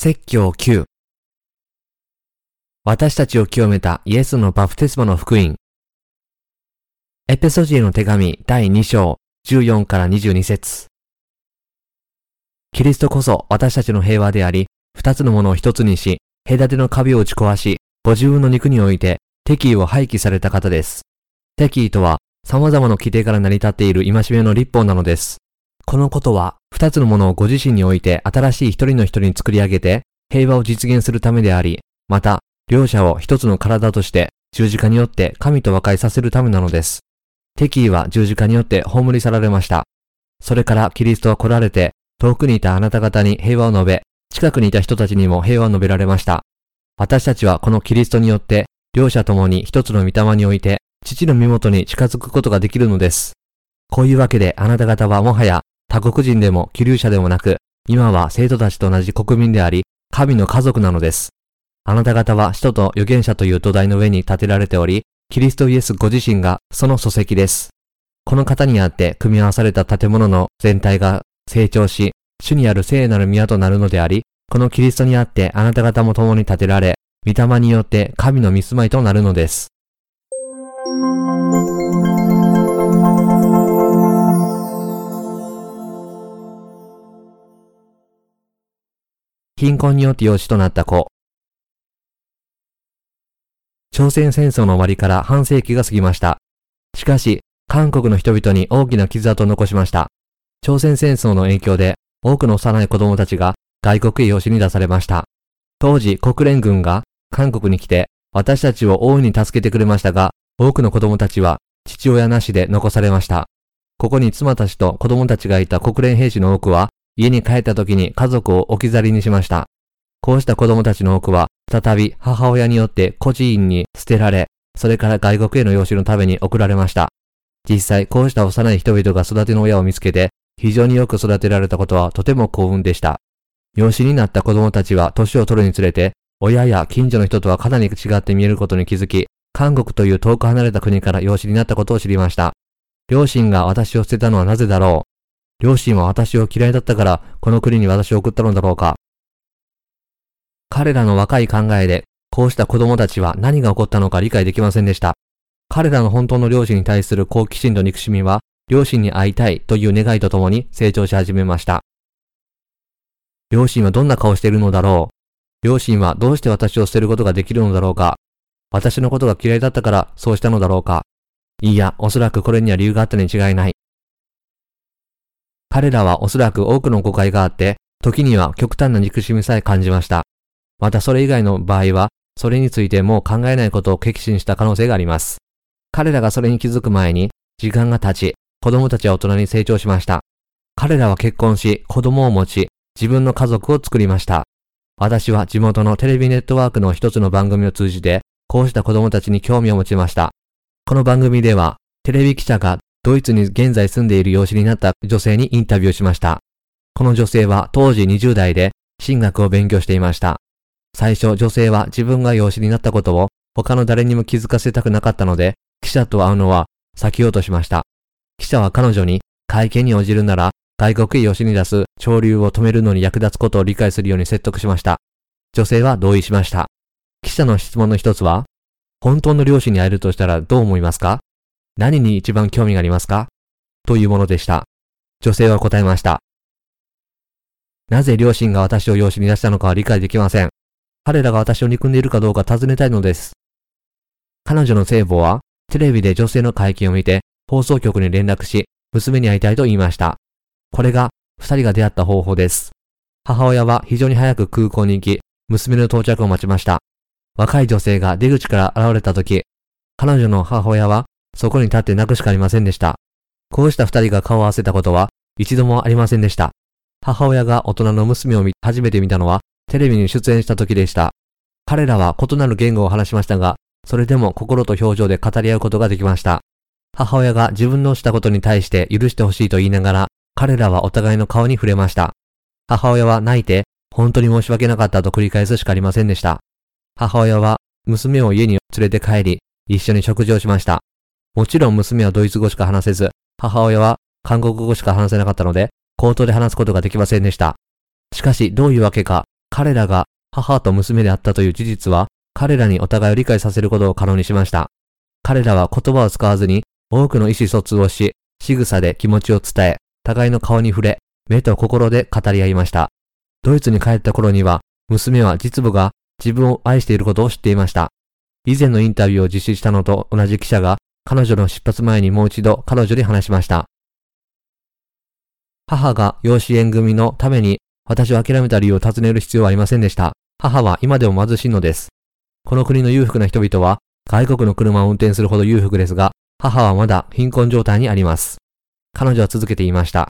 説教9私たちを清めたイエスのバプテスマの福音エペソジエの手紙第2章14から22節キリストこそ私たちの平和であり、二つのものを一つにし、隔ての壁を打ち壊し、ご自分の肉において敵意を廃棄された方です。敵意とは様々な規定から成り立っている戒めの立法なのです。このことは、二つのものをご自身において新しい一人の人に作り上げて、平和を実現するためであり、また、両者を一つの体として十字架によって神と和解させるためなのです。敵意は十字架によって葬り去られました。それからキリストは来られて、遠くにいたあなた方に平和を述べ、近くにいた人たちにも平和を述べられました。私たちはこのキリストによって、両者ともに一つの御霊において、父の身元に近づくことができるのです。こういうわけであなた方はもはや他国人でも気流者でもなく、今は生徒たちと同じ国民であり、神の家族なのです。あなた方は使徒と預言者という土台の上に建てられており、キリストイエスご自身がその礎石です。この方にあって組み合わされた建物の全体が成長し、主にある聖なる宮となるのであり、このキリストにあってあなた方も共に建てられ、御霊によって神の見住まいとなるのです。貧困によって養子となった子。朝鮮戦争の終わりから半世紀が過ぎました。しかし、韓国の人々に大きな傷跡を残しました。朝鮮戦争の影響で多くの幼い子供たちが外国へ養子に出されました。当時国連軍が韓国に来て私たちを大いに助けてくれましたが、多くの子供たちは父親なしで残されました。ここに妻たちと子供たちがいた国連兵士の多くは家に帰った時に家族を置き去りにしました。こうした子供たちの多くは、再び母親によって孤児院に捨てられ、それから外国への養子のために送られました。実際、こうした幼い人々が育ての親を見つけて、非常によく育てられたことはとても幸運でした。養子になった子供たちは年を取るにつれて、親や近所の人とはかなり違って見えることに気づき、韓国という遠く離れた国から養子になったことを知りました。両親が私を捨てたのはなぜだろう？両親は私を嫌いだったから、この国に私を送ったのだろうか。彼らの若い考えで、こうした子供たちは何が起こったのか理解できませんでした。彼らの本当の両親に対する好奇心と憎しみは、両親に会いたいという願いとともに成長し始めました。両親はどんな顔しているのだろう両親はどうして私を捨てることができるのだろうか私のことが嫌いだったからそうしたのだろうかいいや、おそらくこれには理由があったに違いない。彼らはおそらく多くの誤解があって、時には極端な憎しみさえ感じました。またそれ以外の場合は、それについてもう考えないことを決心した可能性があります。彼らがそれに気づく前に、時間が経ち、子供たちは大人に成長しました。彼らは結婚し、子供を持ち、自分の家族を作りました。私は地元のテレビネットワークの一つの番組を通じて、こうした子供たちに興味を持ちました。この番組では、テレビ記者がドイツに現在住んでいる養子になった女性にインタビューしました。この女性は当時20代で進学を勉強していました。最初女性は自分が養子になったことを他の誰にも気づかせたくなかったので、記者と会うのは避けようとしました。記者は彼女に会見に応じるなら外国へ養子に出す潮流を止めるのに役立つことを理解するように説得しました。女性は同意しました。記者の質問の一つは、本当の両親に会えるとしたらどう思いますか？何に一番興味がありますか？というものでした。女性は答えました。なぜ両親が私を養子に出したのかは理解できません。彼らが私を憎んでいるかどうか尋ねたいのです。彼女の聖母は、テレビで女性の会見を見て、放送局に連絡し、娘に会いたいと言いました。これが、二人が出会った方法です。母親は非常に早く空港に行き、娘の到着を待ちました。若い女性が出口から現れた時、彼女の母親はそこに立って泣くしかありませんでした。こうした二人が顔を合わせたことは一度もありませんでした。母親が大人の娘を見初めて見たのはテレビに出演した時でした。彼らは異なる言語を話しましたが、それでも心と表情で語り合うことができました。母親が自分のしたことに対して許してほしいと言いながら、彼らはお互いの顔に触れました。母親は泣いて、本当に申し訳なかったと繰り返すしかありませんでした。母親は娘を家に連れて帰り、一緒に食事をしました。もちろん娘はドイツ語しか話せず、母親は韓国語しか話せなかったので、口頭で話すことができませんでした。しかし、どういうわけか、彼らが母と娘であったという事実は、彼らにお互いを理解させることを可能にしました。彼らは言葉を使わずに多くの意思疎通をし、仕草で気持ちを伝え、互いの顔に触れ、目と心で語り合いました。ドイツに帰った頃には、娘は実母が自分を愛していることを知っていました。以前のインタビューを実施したのと同じ記者が、彼女の出発前にもう一度彼女に話しました。母が養子縁組のために私を諦めた理由を尋ねる必要はありませんでした。母は今でも貧しいのです。この国の裕福な人々は外国の車を運転するほど裕福ですが、母はまだ貧困状態にあります。彼女は続けて言いました。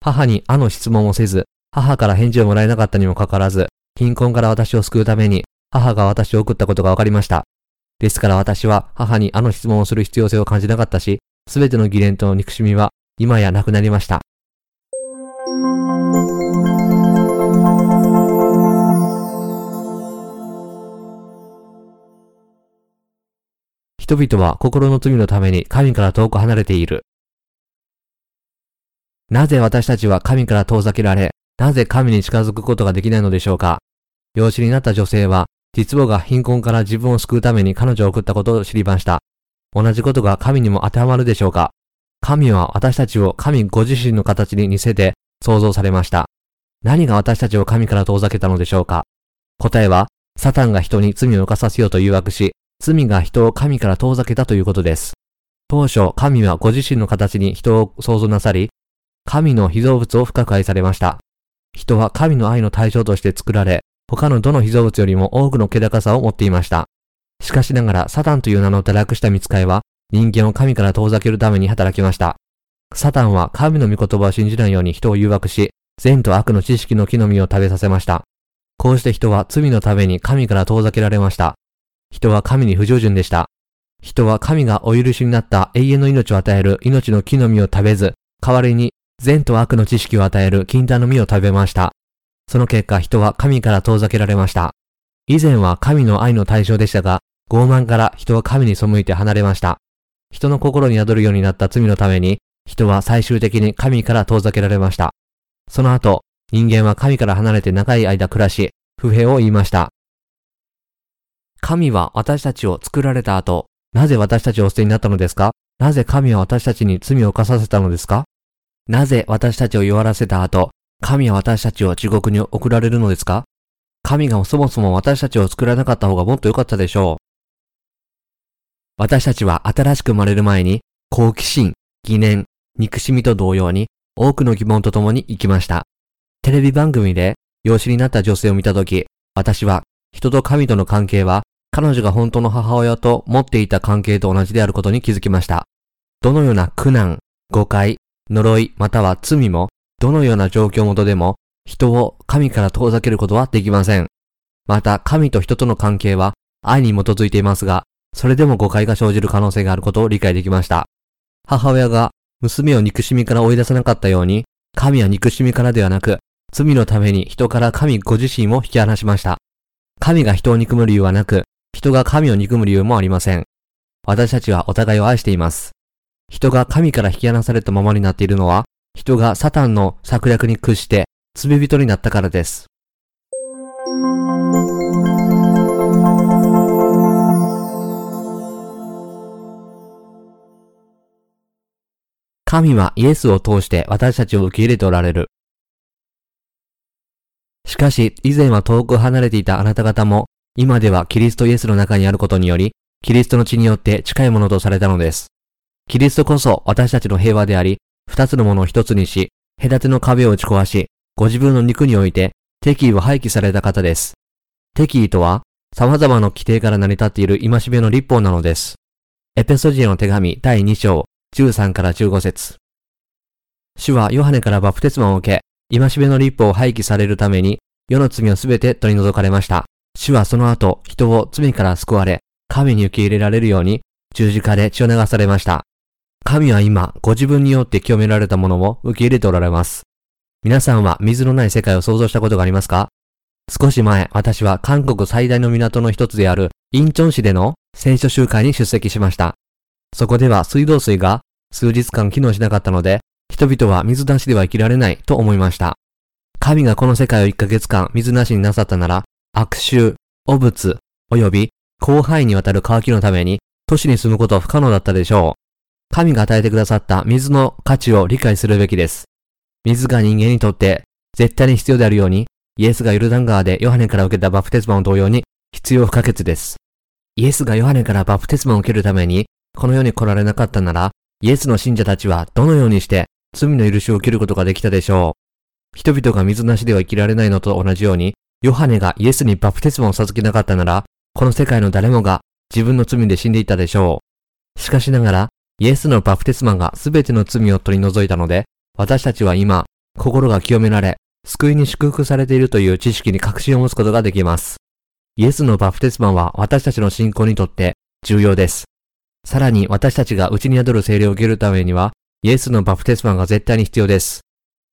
母にあの質問をせず、母から返事をもらえなかったにもかかわらず、貧困から私を救うために、母が私を送ったことが分かりました。ですから私は母にあの質問をする必要性を感じなかったし、すべての疑念と憎しみは今やなくなりました。人々は心の罪のために神から遠く離れている。なぜ私たちは神から遠ざけられ、なぜ神に近づくことができないのでしょうか養子になった女性は、実母が貧困から自分を救うために彼女を送ったことを知りました。同じことが神にも当てはまるでしょうか神は私たちを神ご自身の形に似せて創造されました。何が私たちを神から遠ざけたのでしょうか答えは、サタンが人に罪を犯させようと誘惑し、罪が人を神から遠ざけたということです。当初、神はご自身の形に人を創造なさり、神の被造物を深く愛されました。人は神の愛の対象として作られ、他のどの被造物よりも多くの気高さを持っていました。しかしながら、サタンという名の堕落した見つかいは、人間を神から遠ざけるために働きました。サタンは神の御言葉を信じないように人を誘惑し、善と悪の知識の木の実を食べさせました。こうして人は罪のために神から遠ざけられました。人は神に不従順でした。人は神がお許しになった永遠の命を与える命の木の実を食べず、代わりに善と悪の知識を与える禁断の実を食べました。その結果人は神から遠ざけられました。以前は神の愛の対象でしたが、傲慢から人は神に背いて離れました。人の心に宿るようになった罪のために、人は最終的に神から遠ざけられました。その後、人間は神から離れて長い間暮らし、不平を言いました。神は私たちを作られた後、なぜ私たちを捨てになったのですか？なぜ神は私たちに罪を犯させたのですか？なぜ私たちを弱らせた後、神は私たちを地獄に送られるのですか？神がそもそも私たちを作らなかった方がもっと良かったでしょう。私たちは新しく生まれる前に、好奇心、疑念、憎しみと同様に、多くの疑問と共に生きました。テレビ番組で養子になった女性を見たとき、私は人と神との関係は彼女が本当の母親と持っていた関係と同じであることに気づきました。どのような苦難、誤解、呪いまたは罪も、どのような状況元でも、人を神から遠ざけることはできません。また、神と人との関係は愛に基づいていますが、それでも誤解が生じる可能性があることを理解できました。母親が娘を憎しみから追い出さなかったように、神は憎しみからではなく、罪のために人から神ご自身も引き離しました。神が人を憎む理由はなく、人が神を憎む理由もありません。私たちはお互いを愛しています。人が神から引き離されたままになっているのは、人がサタンの策略に屈して罪人になったからです。神はイエスを通して私たちを受け入れておられる。しかし、以前は遠く離れていたあなた方も、今ではキリストイエスの中にあることにより、キリストの血によって近いものとされたのです。キリストこそ私たちの平和であり、二つのものを一つにし、隔ての壁を打ち壊し、ご自分の肉において敵意を廃棄された方です。敵意とは、様々な規定から成り立っている今しめの立法なのです。エペソジエの手紙第2章13から15節主はヨハネからバプテスマを受け、今しめの立法を廃棄されるために、世の罪をすべて取り除かれました。主はその後、人を罪から救われ、神に受け入れられるように、十字架で血を流されました。神は今、ご自分によって清められたものを受け入れておられます。皆さんは水のない世界を想像したことがありますか？少し前、私は韓国最大の港の一つであるインチョン市での聖書集会に出席しました。そこでは水道水が数日間機能しなかったので、人々は水出しでは生きられないと思いました。神がこの世界を1ヶ月間水なしになさったなら、悪臭、汚物、及び広範囲にわたる渇きのために、都市に住むことは不可能だったでしょう。神が与えてくださった水の価値を理解するべきです。水が人間にとって絶対に必要であるように、イエスがヨルダン川でヨハネから受けたバプテスマを同様に必要不可欠です。イエスがヨハネからバプテスマを受けるために、この世に来られなかったなら、イエスの信者たちはどのようにして罪の許しを受けることができたでしょう。人々が水なしでは生きられないのと同じように、ヨハネがイエスにバプテスマを授けなかったなら、この世界の誰もが自分の罪で死んでいたでしょう。しかしながら、イエスのバプテスマが全ての罪を取り除いたので、私たちは今、心が清められ、救いに祝福されているという知識に確信を持つことができます。イエスのバプテスマは私たちの信仰にとって重要です。さらに私たちが内に宿る精霊を受けるためには、イエスのバプテスマが絶対に必要です。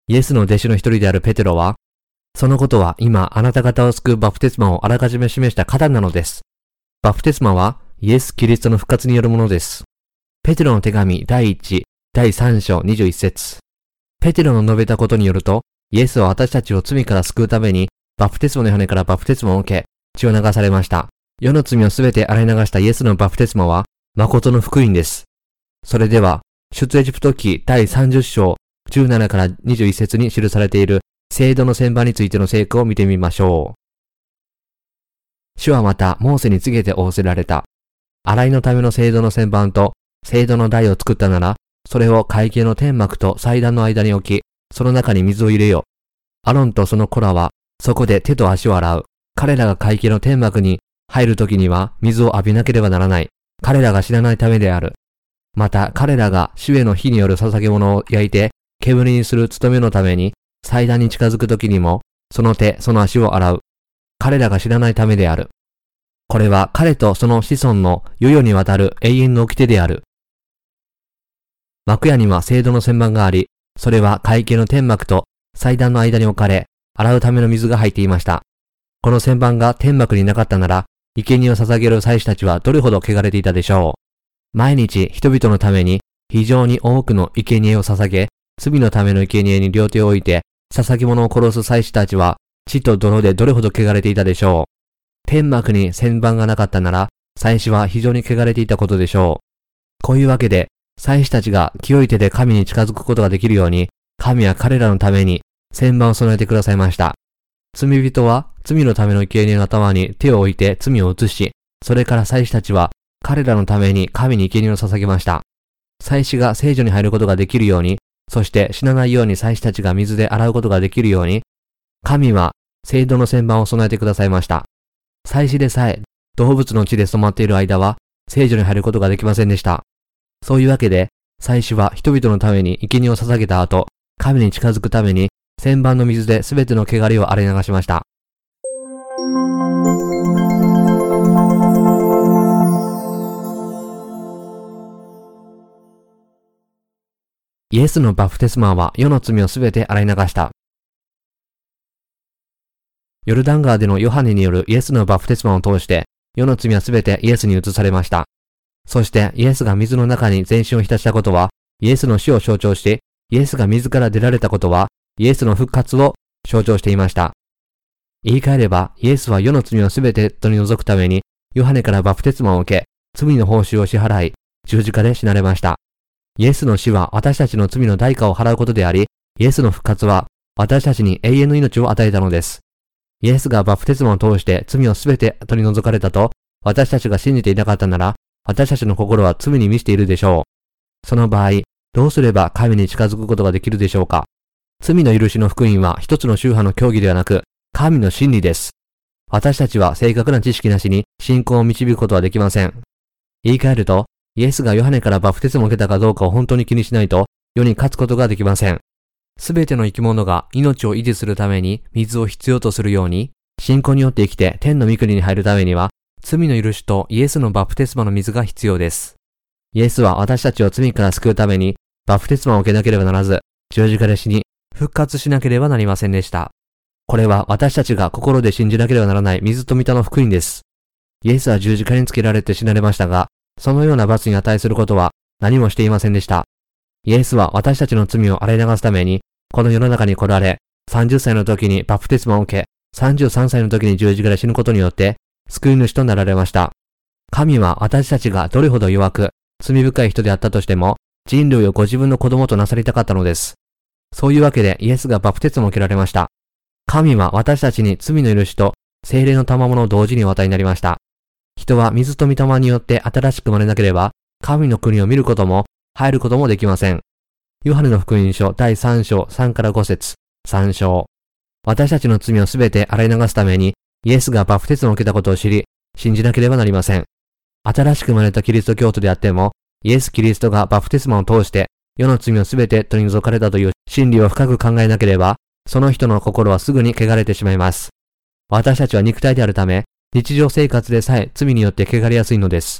イエスの弟子の一人であるペテロは、そのことは今あなた方を救うバプテスマをあらかじめ示した方なのです。バプテスマはイエス・キリストの復活によるものです。ペテロの手紙第1、第3章21節ペテロの述べたことによると、イエスは私たちを罪から救うために、バプテスマの骨からバプテスマを受け、血を流されました。世の罪をすべて洗い流したイエスのバプテスマは、誠の福音です。それでは、出エジプト記第30章17から21節に記されている制度の旋盤についての成果を見てみましょう。主はまた、モーセに告げて仰せられた。洗いのための制度の旋盤と制度の台を作ったなら、それを会計の天幕と祭壇の間に置き、その中に水を入れよ。アロンとその子らは、そこで手と足を洗う。彼らが会計の天幕に入るときには水を浴びなければならない。彼らが知らないためである。また彼らが主への火による捧げ物を焼いて煙にする務めのために祭壇に近づくときにもその手、その足を洗う。彼らが知らないためである。これは彼とその子孫の世々にわたる永遠の掟である。幕屋には聖堂の旋盤があり、それは会計の天幕と祭壇の間に置かれ、洗うための水が入っていました。この旋盤が天幕になかったなら、生贄を捧げる祭司たちはどれほど汚れていたでしょう。毎日人々のために非常に多くの生贄を捧げ、罪のための生贄に両手を置いて、捧げ物を殺す祭司たちは血と泥でどれほど汚れていたでしょう。天幕に旋盤がなかったなら、祭司は非常に汚れていたことでしょう。こういうわけで、祭司たちが清い手で神に近づくことができるように、神は彼らのために旋盤を備えてくださいました。罪人は罪のための生贄の頭に手を置いて罪を移し、それから祭司たちは彼らのために神に生贄を捧げました。祭司が聖女に入ることができるように、そして死なないように祭司たちが水で洗うことができるように、神は聖堂の旋盤を備えてくださいました。祭司でさえ動物の血で染まっている間は聖女に入ることができませんでした。そういうわけで、祭司は人々のために生贄を捧げた後、神に近づくために旋盤の水で全ての汚れを洗い流しました。イエスのバプテスマは世の罪を全て洗い流した。ヨルダン川でのヨハネによるイエスのバプテスマを通して、世の罪は全てイエスに移されました。そしてイエスが水の中に全身を浸したことは、イエスの死を象徴し、イエスが水から出られたことは、イエスの復活を象徴していました。言い換えれば、イエスは世の罪をすべて取り除くために、ヨハネからバプテスマを受け、罪の報酬を支払い、十字架で死なれました。イエスの死は私たちの罪の代価を払うことであり、イエスの復活は私たちに永遠の命を与えたのです。イエスがバプテスマを通して罪をすべて取り除かれたと、私たちが信じていなかったなら、私たちの心は罪に満ちているでしょう。その場合、どうすれば神に近づくことができるでしょうか？罪の許しの福音は一つの宗派の教義ではなく、神の真理です。私たちは正確な知識なしに信仰を導くことはできません。言い換えると、イエスがヨハネからバプテスマを受けたかどうかを本当に気にしないと、世に勝つことができません。すべての生き物が命を維持するために水を必要とするように、信仰によって生きて天の御国に入るためには、罪の許しとイエスのバプテスマの水が必要です。イエスは私たちを罪から救うために、バプテスマを受けなければならず、十字架で死に、復活しなければなりませんでした。これは私たちが心で信じなければならない水と御霊の福音です。イエスは十字架につけられて死なれましたが、そのような罰に値することは何もしていませんでした。イエスは私たちの罪を洗い流すために、この世の中に来られ、30歳の時にバプテスマを受け、33歳の時に十字架で死ぬことによって、救い主となられました。神は私たちがどれほど弱く、罪深い人であったとしても、人類をご自分の子供となさりたかったのです。そういうわけでイエスがバプテスマを受けられました。神は私たちに罪の許しと精霊の賜物を同時にお与えになりました。人は水と御霊によって新しく生まれなければ、神の国を見ることも、入ることもできません。ヨハネの福音書第3章3から5節3章。私たちの罪をすべて洗い流すために、イエスがバプテスマを受けたことを知り、信じなければなりません。新しく生まれたキリスト教徒であっても、イエス・キリストがバプテスマを通して、世の罪をすべて取り除かれたという真理を深く考えなければ、その人の心はすぐに汚れてしまいます。私たちは肉体であるため、日常生活でさえ罪によって汚れやすいのです。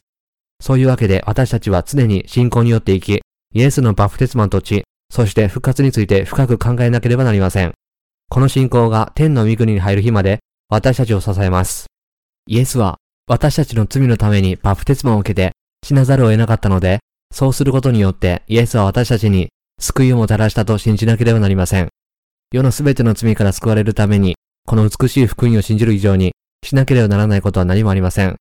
そういうわけで私たちは常に信仰によって生き、イエスのバプテスマンと地、そして復活について深く考えなければなりません。この信仰が天の御国に入る日まで私たちを支えます。イエスは私たちの罪のためにバプテスマを受けて死なざるを得なかったので、そうすることによってイエスは私たちに救いをもたらしたと信じなければなりません。世のすべての罪から救われるために、この美しい福音を信じる以上にしなければならないことは何もありません。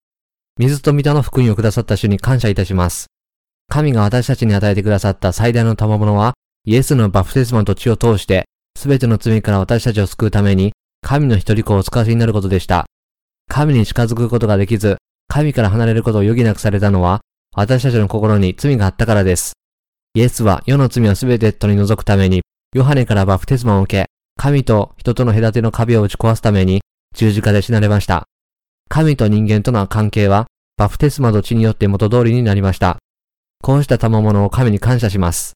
水と御の福音をくださった主に感謝いたします。神が私たちに与えてくださった最大の賜物は、イエスのバプテスマンと血を通して、すべての罪から私たちを救うために、神の一人子をお使わせになることでした。神に近づくことができず、神から離れることを余儀なくされたのは、私たちの心に罪があったからです。イエスは世の罪をすべて取り除くために、ヨハネからバプテスマを受け、神と人との隔ての壁を打ち壊すために十字架で死なれました。神と人間との関係は、バプテスマと血によって元通りになりました。こうした賜物を神に感謝します。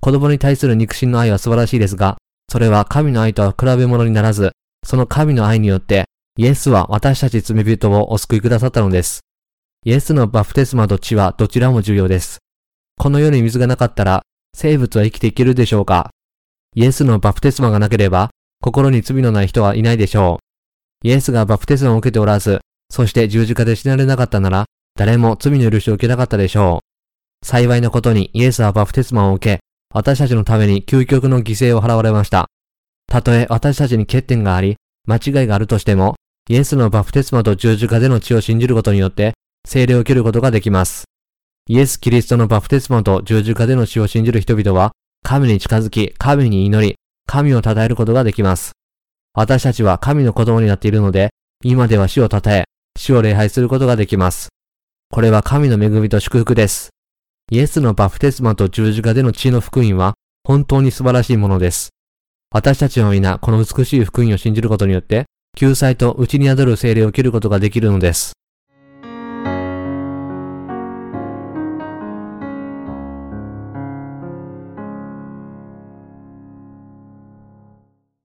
子供に対する肉親の愛は素晴らしいですが、それは神の愛とは比べ物にならず、その神の愛によって、イエスは私たち罪人をお救いくださったのです。イエスのバプテスマと血はどちらも重要です。この世に水がなかったら、生物は生きていけるでしょうかイエスのバプテスマがなければ、心に罪のない人はいないでしょう。イエスがバプテスマを受けておらず、そして十字架で死なれなかったなら、誰も罪の許しを受けなかったでしょう。幸いなことにイエスはバプテスマを受け、私たちのために究極の犠牲を払われました。たとえ私たちに欠点があり、間違いがあるとしても、イエスのバプテスマと十字架での血を信じることによって、聖霊を受けることができます。イエス・キリストのバプテスマと十字架での死を信じる人々は、神に近づき、神に祈り、神を称えることができます。私たちは神の子供になっているので、今では死を称え、死を礼拝することができます。これは神の恵みと祝福です。イエスのバプテスマと十字架での血の福音は本当に素晴らしいものです。私たちは皆この美しい福音を信じることによって、救済と内に宿る精霊を受けることができるのです。